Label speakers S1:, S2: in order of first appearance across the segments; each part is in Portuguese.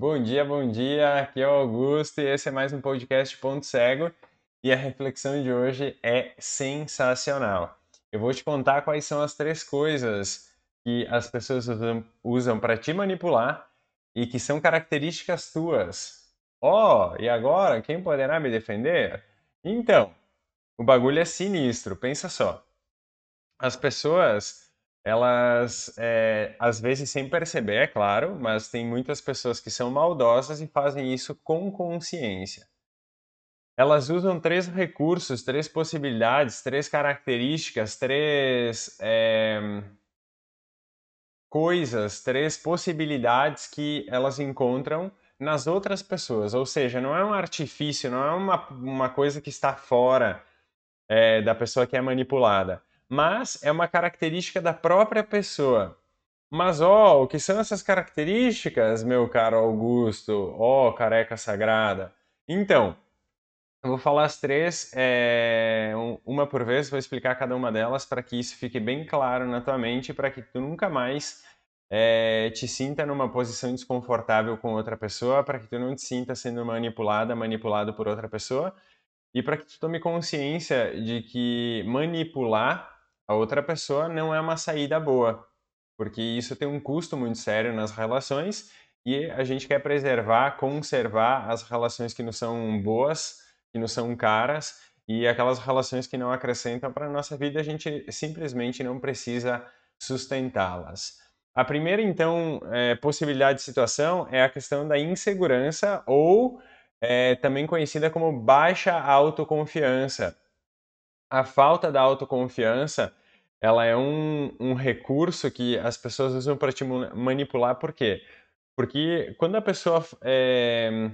S1: Bom dia, bom dia. Aqui é o Augusto e esse é mais um podcast Ponto Cego. E a reflexão de hoje é sensacional. Eu vou te contar quais são as três coisas que as pessoas usam, usam para te manipular e que são características tuas. Oh, e agora quem poderá me defender? Então, o bagulho é sinistro. Pensa só. As pessoas elas, é, às vezes sem perceber, é claro, mas tem muitas pessoas que são maldosas e fazem isso com consciência. Elas usam três recursos, três possibilidades, três características, três é, coisas, três possibilidades que elas encontram nas outras pessoas. Ou seja, não é um artifício, não é uma, uma coisa que está fora é, da pessoa que é manipulada mas é uma característica da própria pessoa. Mas, ó, oh, o que são essas características, meu caro Augusto? Ó, oh, careca sagrada. Então, eu vou falar as três, é, uma por vez, vou explicar cada uma delas para que isso fique bem claro na tua mente, para que tu nunca mais é, te sinta numa posição desconfortável com outra pessoa, para que tu não te sinta sendo manipulada, manipulado por outra pessoa, e para que tu tome consciência de que manipular a outra pessoa não é uma saída boa, porque isso tem um custo muito sério nas relações e a gente quer preservar, conservar as relações que não são boas, que não são caras e aquelas relações que não acrescentam para a nossa vida, a gente simplesmente não precisa sustentá-las. A primeira, então, é, possibilidade de situação é a questão da insegurança ou é, também conhecida como baixa autoconfiança. A falta da autoconfiança ela é um, um recurso que as pessoas usam para te manipular, por quê? Porque quando a pessoa é,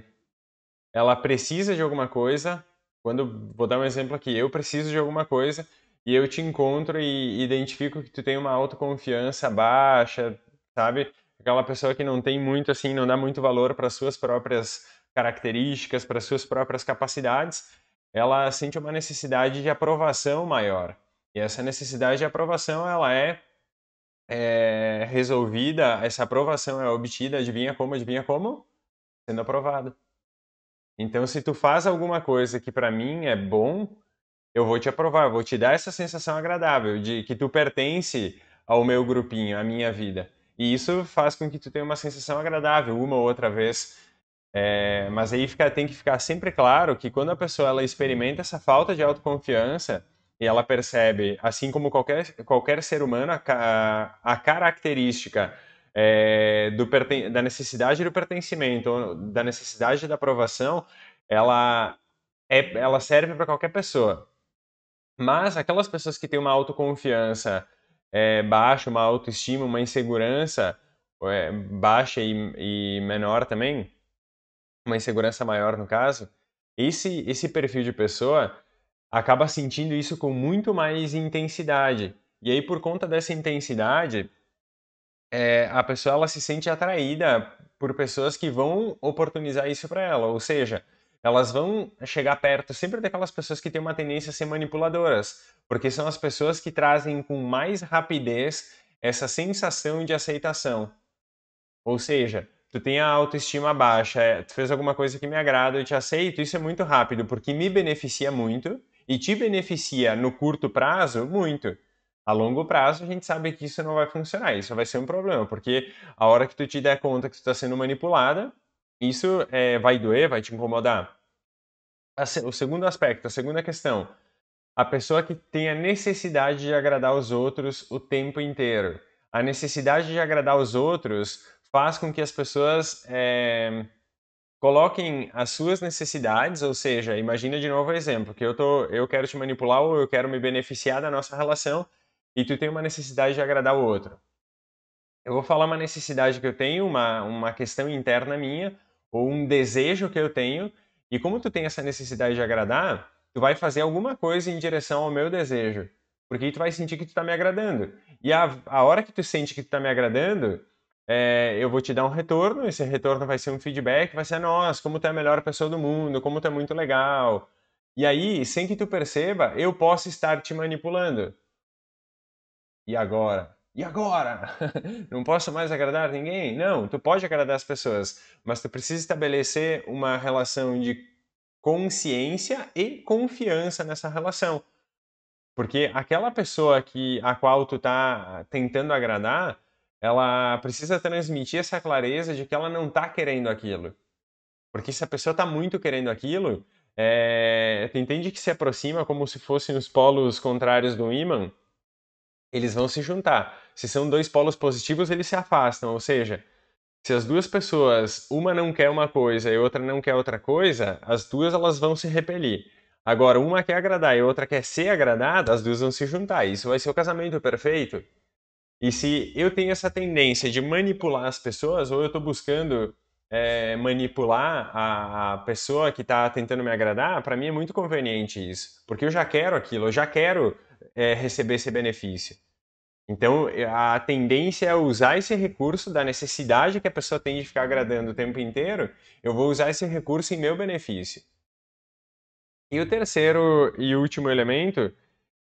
S1: ela precisa de alguma coisa, quando vou dar um exemplo aqui, eu preciso de alguma coisa e eu te encontro e identifico que tu tem uma autoconfiança baixa, sabe? Aquela pessoa que não tem muito assim, não dá muito valor para suas próprias características, para suas próprias capacidades, ela sente uma necessidade de aprovação maior. E essa necessidade de aprovação, ela é, é resolvida, essa aprovação é obtida, adivinha como? Adivinha como? Sendo aprovado. Então, se tu faz alguma coisa que para mim é bom, eu vou te aprovar, vou te dar essa sensação agradável de que tu pertence ao meu grupinho, à minha vida. E isso faz com que tu tenha uma sensação agradável uma ou outra vez. É, mas aí fica, tem que ficar sempre claro que quando a pessoa ela experimenta essa falta de autoconfiança, e ela percebe, assim como qualquer, qualquer ser humano, a, a característica é, do, da necessidade do pertencimento, da necessidade da aprovação, ela, é, ela serve para qualquer pessoa. Mas aquelas pessoas que têm uma autoconfiança é, baixa, uma autoestima, uma insegurança é, baixa e, e menor também, uma insegurança maior no caso, esse, esse perfil de pessoa acaba sentindo isso com muito mais intensidade. E aí, por conta dessa intensidade, é, a pessoa ela se sente atraída por pessoas que vão oportunizar isso para ela. Ou seja, elas vão chegar perto sempre daquelas pessoas que têm uma tendência a ser manipuladoras, porque são as pessoas que trazem com mais rapidez essa sensação de aceitação. Ou seja, tu tem a autoestima baixa, tu fez alguma coisa que me agrada, eu te aceito, isso é muito rápido, porque me beneficia muito e te beneficia no curto prazo muito. A longo prazo, a gente sabe que isso não vai funcionar, isso vai ser um problema, porque a hora que tu te der conta que tu está sendo manipulada, isso é, vai doer, vai te incomodar. O segundo aspecto, a segunda questão, a pessoa que tem a necessidade de agradar os outros o tempo inteiro. A necessidade de agradar os outros faz com que as pessoas é, coloquem as suas necessidades, ou seja, imagina de novo o exemplo, que eu, tô, eu quero te manipular ou eu quero me beneficiar da nossa relação e tu tem uma necessidade de agradar o outro. Eu vou falar uma necessidade que eu tenho, uma, uma questão interna minha, ou um desejo que eu tenho, e como tu tem essa necessidade de agradar, tu vai fazer alguma coisa em direção ao meu desejo, porque tu vai sentir que tu está me agradando. E a, a hora que tu sente que tu está me agradando, é, eu vou te dar um retorno, esse retorno vai ser um feedback, vai ser, nossa, como tu é a melhor pessoa do mundo, como tu é muito legal. E aí, sem que tu perceba, eu posso estar te manipulando. E agora? e agora? Não posso mais agradar ninguém? Não, tu pode agradar as pessoas, mas tu precisa estabelecer uma relação de consciência e confiança nessa relação. Porque aquela pessoa que a qual tu tá tentando agradar, ela precisa transmitir essa clareza de que ela não tá querendo aquilo. Porque se a pessoa tá muito querendo aquilo, é, entende que se aproxima como se fossem os polos contrários do ímã, eles vão se juntar. Se são dois polos positivos, eles se afastam. Ou seja, se as duas pessoas, uma não quer uma coisa e outra não quer outra coisa, as duas elas vão se repelir. Agora, uma quer agradar e outra quer ser agradada, as duas vão se juntar. Isso vai ser o casamento perfeito. E se eu tenho essa tendência de manipular as pessoas, ou eu estou buscando é, manipular a, a, pessoa que está tentando me agradar, para mim é muito conveniente isso. Porque eu já quero aquilo, eu já quero é, receber esse benefício. Então, a tendência é usar esse recurso da necessidade que a pessoa tem de ficar agradando o tempo inteiro, eu vou usar esse recurso em meu benefício. E o terceiro e último elemento,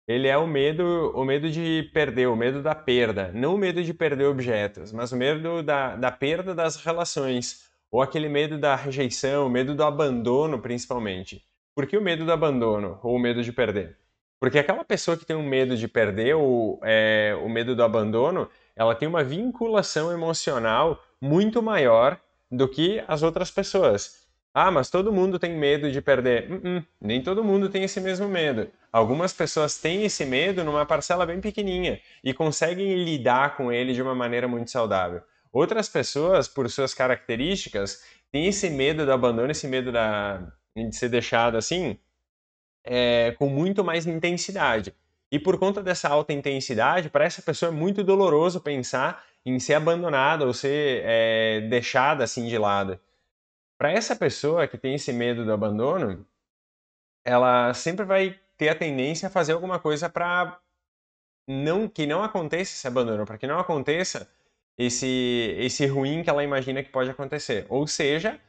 S1: ele é o medo, o medo de perder, o medo da perda. Não o medo de perder objetos, mas o medo da, da perda das relações. Ou aquele medo da rejeição, o medo do abandono, principalmente. Por que o medo do abandono ou o medo de perder? Porque aquela pessoa que tem um medo de perder ou é, o medo do abandono, ela tem uma vinculação emocional muito maior do que as outras pessoas. Ah, mas todo mundo tem medo de perder. Uh -uh, nem todo mundo tem esse mesmo medo. Algumas pessoas têm esse medo numa parcela bem pequenininha e conseguem lidar com ele de uma maneira muito saudável. Outras pessoas, por suas características, têm esse medo do abandono, esse medo da, de ser deixado assim, é, com muito mais intensidade. E por conta dessa alta intensidade, para essa pessoa é muito doloroso pensar em ser abandonada ou ser é, deixada assim de lado. Para essa pessoa que tem esse medo do abandono, ela sempre vai ter a tendência a fazer alguma coisa para não que não aconteça esse abandono, para que não aconteça esse esse ruim que ela imagina que pode acontecer. Ou seja,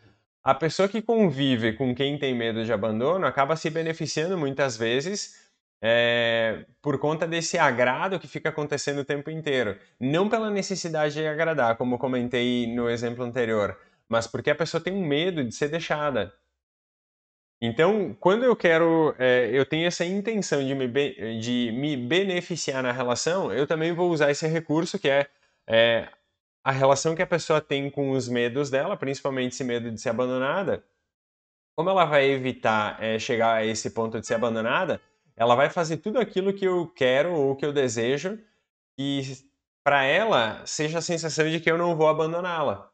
S1: a pessoa que convive com quem tem medo de abandono acaba se beneficiando muitas vezes é, por conta desse agrado que fica acontecendo o tempo inteiro. Não pela necessidade de agradar, como comentei no exemplo anterior, mas porque a pessoa tem um medo de ser deixada. Então, quando eu quero, é, eu tenho essa intenção de me, de me beneficiar na relação, eu também vou usar esse recurso que é, é a relação que a pessoa tem com os medos dela, principalmente esse medo de ser abandonada. Como ela vai evitar é, chegar a esse ponto de ser abandonada, ela vai fazer tudo aquilo que eu quero ou que eu desejo e para ela seja a sensação de que eu não vou abandoná-la.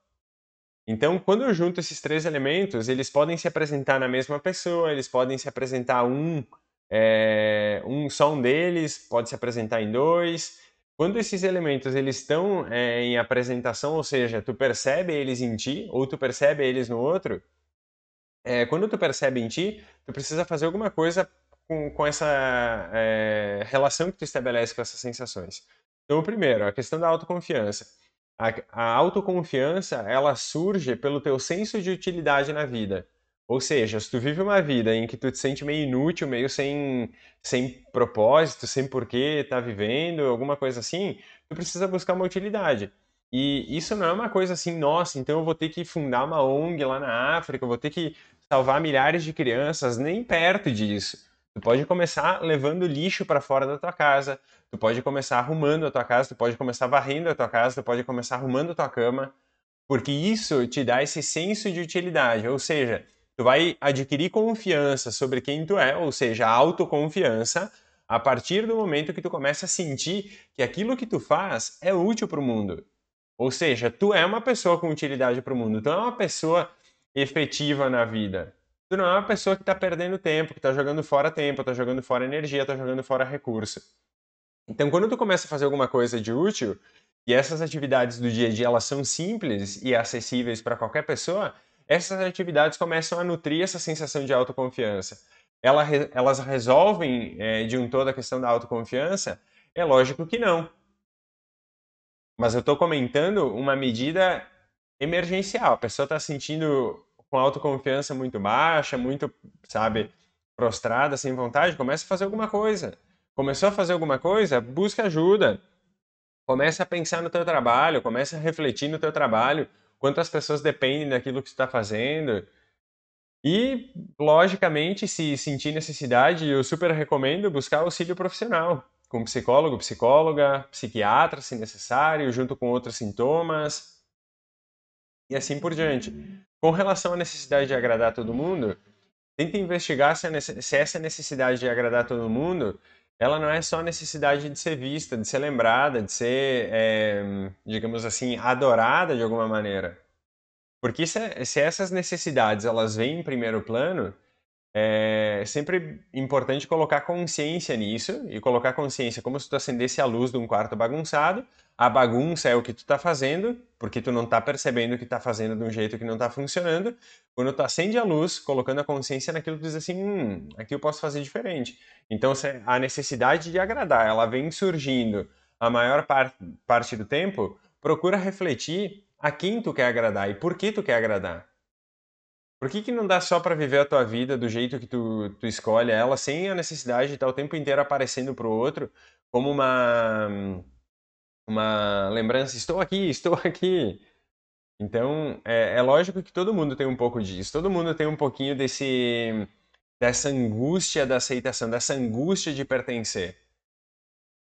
S1: Então, quando eu junto esses três elementos, eles podem se apresentar na mesma pessoa, eles podem se apresentar um, é, um só um deles, pode se apresentar em dois. Quando esses elementos eles estão é, em apresentação, ou seja, tu percebe eles em ti ou tu percebe eles no outro, é, quando tu percebe em ti, tu precisa fazer alguma coisa com, com essa relação que tu estabelece com essas sensações. Então, primeiro, a questão da autoconfiança. A, a autoconfiança, ela surge pelo teu senso de utilidade na vida. Ou seja, se tu vive uma vida em que tu te sente meio inútil, meio sem, sem propósito, sem porquê tá vivendo, alguma coisa assim, tu precisa buscar uma utilidade. E isso não é uma coisa assim, nossa, então eu vou ter que fundar uma ONG lá na África, eu vou ter que salvar milhares de crianças, nem perto disso. Tu pode começar levando lixo para fora da tua casa, tu pode começar arrumando a tua casa, tu pode começar varrendo a tua casa, tu pode começar arrumando a tua cama, porque isso te dá esse senso de utilidade, ou seja, tu vai adquirir confiança sobre quem tu é, ou seja, autoconfiança, a partir do momento que tu começa a sentir que aquilo que tu faz é útil para o mundo. Ou seja, tu é uma pessoa com utilidade para o mundo, tu é uma pessoa efetiva na vida. Tu não é uma pessoa que está perdendo tempo, que está jogando fora tempo, está jogando fora energia, está jogando fora recurso. Então, quando tu começa a fazer alguma coisa de útil, e essas atividades do dia a dia elas são simples e acessíveis para qualquer pessoa, essas atividades começam a nutrir essa sensação de autoconfiança. Elas, elas resolvem é, de um todo a questão da autoconfiança? É lógico que não. Mas eu estou comentando uma medida emergencial. A pessoa está sentindo com autoconfiança muito baixa, muito, sabe, prostrada, sem vontade, começa a fazer alguma coisa. Começou a fazer alguma coisa, busca ajuda. Começa a pensar no teu trabalho, começa a refletir no teu trabalho, quantas pessoas dependem daquilo que tu está fazendo. E, logicamente, se sentir necessidade, eu super recomendo buscar auxílio profissional, com psicólogo, psicóloga, psiquiatra, se necessário, junto com outros sintomas, e assim por diante. Com relação à necessidade de agradar todo mundo, tenta investigar se essa necessidade de agradar todo mundo ela não é só necessidade de ser vista, de ser lembrada, de ser, é, digamos assim, adorada de alguma maneira. Porque se, se, essas necessidades elas vêm em primeiro plano, é sempre importante colocar consciência nisso e colocar consciência como se tu acendesse a luz de um quarto bagunçado. A bagunça é o que tu está fazendo, porque tu não está percebendo que está fazendo de um jeito que não está funcionando. Quando tu acende a luz, colocando a consciência naquilo, tu diz assim, hum, aqui eu posso fazer diferente. Então a necessidade de agradar, ela vem surgindo a maior par parte do tempo, procura refletir a quem tu quer agradar e por que tu quer agradar. Por que, que não dá só para viver a tua vida do jeito que tu, tu escolhe ela, sem a necessidade de estar o tempo inteiro aparecendo para o outro como uma, uma lembrança? Estou aqui, estou aqui. Então, é, é lógico que todo mundo tem um pouco disso. Todo mundo tem um pouquinho desse, dessa angústia da aceitação, dessa angústia de pertencer.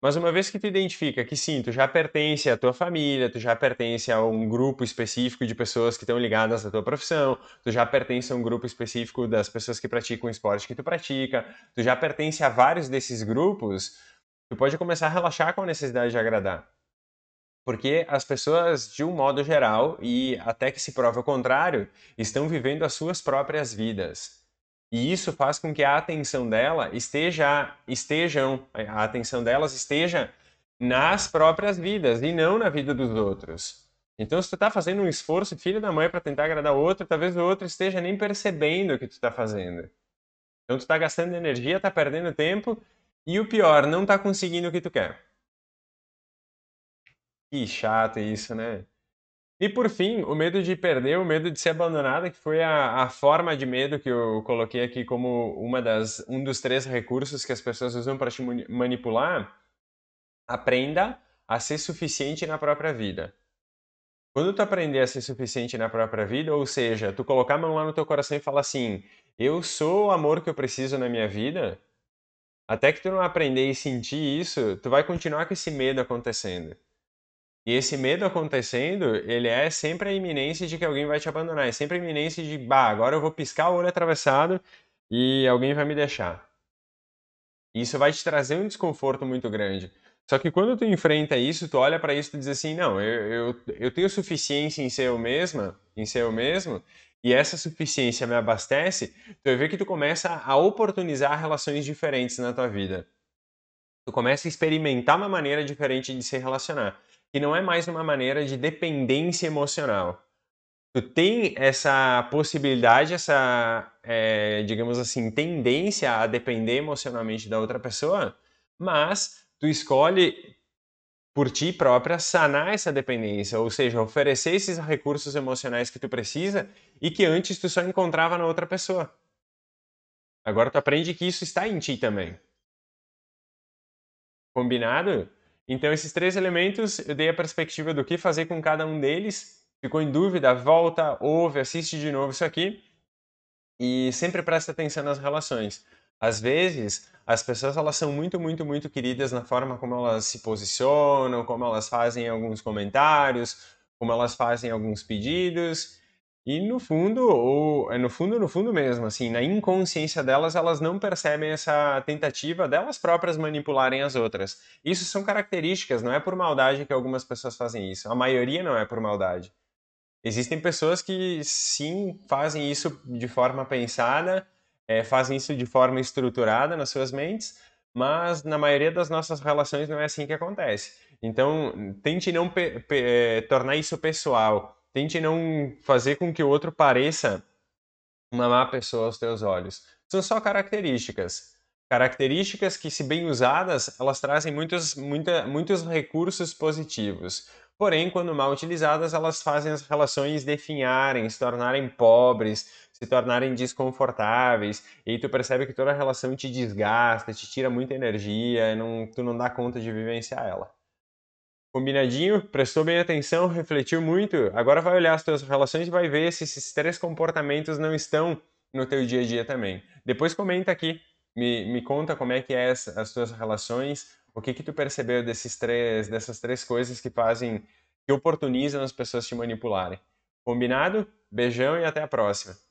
S1: Mas uma vez que tu identifica que sim, tu já pertence à tua família, tu já pertence a um grupo específico de pessoas que estão ligadas à tua profissão, tu já pertence a um grupo específico das pessoas que praticam o esporte que tu pratica, tu já pertence a vários desses grupos, tu pode começar a relaxar com a necessidade de agradar. Porque as pessoas, de um modo geral, e até que se prove o contrário, estão vivendo as suas próprias vidas. E isso faz com que a atenção dela esteja, estejam, a atenção delas esteja nas próprias vidas e não na vida dos outros. Então, se tu está fazendo um esforço, filho da mãe, para tentar agradar o outro, talvez o outro esteja nem percebendo o que tu está fazendo. Então, tu está gastando energia, está perdendo tempo e o pior, não está conseguindo o que tu quer. Que chato isso, né? E por fim, o medo de perder, o medo de ser abandonada, que foi a, a forma de medo que eu coloquei aqui como uma das, um dos três recursos que as pessoas usam para te manipular. Aprenda a ser suficiente na própria vida. Quando tu aprender a ser suficiente na própria vida, ou seja, tu colocar a mão lá no teu coração e falar assim: eu sou o amor que eu preciso na minha vida, até que tu não aprender e sentir isso, tu vai continuar com esse medo acontecendo. E esse medo acontecendo, ele é sempre a iminência de que alguém vai te abandonar. É sempre a iminência de, bah, agora eu vou piscar o olho atravessado e alguém vai me deixar. Isso vai te trazer um desconforto muito grande. Só que quando tu enfrenta isso, tu olha para isso e diz assim, não, eu, eu, eu tenho suficiência em ser eu mesma, em ser eu mesmo, e essa suficiência me abastece, tu vai ver que tu começa a oportunizar relações diferentes na tua vida. Tu começa a experimentar uma maneira diferente de se relacionar que não é mais uma maneira de dependência emocional. Tu tem essa possibilidade, essa, é, digamos assim, tendência a depender emocionalmente da outra pessoa, mas tu escolhe por ti própria sanar essa dependência, ou seja, oferecer esses recursos emocionais que tu precisa e que antes tu só encontrava na outra pessoa. Agora tu aprende que isso está em ti também. Combinado? Então, esses três elementos, eu dei a perspectiva do que fazer com cada um deles. Ficou em dúvida? Volta, ouve, assiste de novo isso aqui. E sempre presta atenção nas relações. Às vezes, as pessoas elas são muito, muito, muito queridas na forma como elas se posicionam, como elas fazem alguns comentários, como elas fazem alguns pedidos. E no fundo, ou é no fundo, no fundo mesmo, assim, na inconsciência delas, elas não percebem essa tentativa delas próprias manipularem as outras. Isso são características, não é por maldade que algumas pessoas fazem isso. A maioria não é por maldade. Existem pessoas que sim fazem isso de forma pensada, é, fazem isso de forma estruturada nas suas mentes, mas na maioria das nossas relações não é assim que acontece. Então, tente não é, tornar isso pessoal Tente não fazer com que o outro pareça uma má pessoa aos teus olhos. São só características. Características que, se bem usadas, elas trazem muitos, muita, muitos recursos positivos. Porém, quando mal utilizadas, elas fazem as relações definharem, se tornarem pobres, se tornarem desconfortáveis. E aí tu percebe que toda a relação te desgasta, te tira muita energia, não, tu não dá conta de vivenciar ela. Combinadinho? Prestou bem atenção, refletiu muito? Agora vai olhar as tuas relações e vai ver se esses três comportamentos não estão no teu dia a dia também. Depois comenta aqui, me, me conta como é que é as tuas relações, o que que tu percebeu desses três, dessas três coisas que fazem, que oportunizam as pessoas te manipularem. Combinado? Beijão e até a próxima.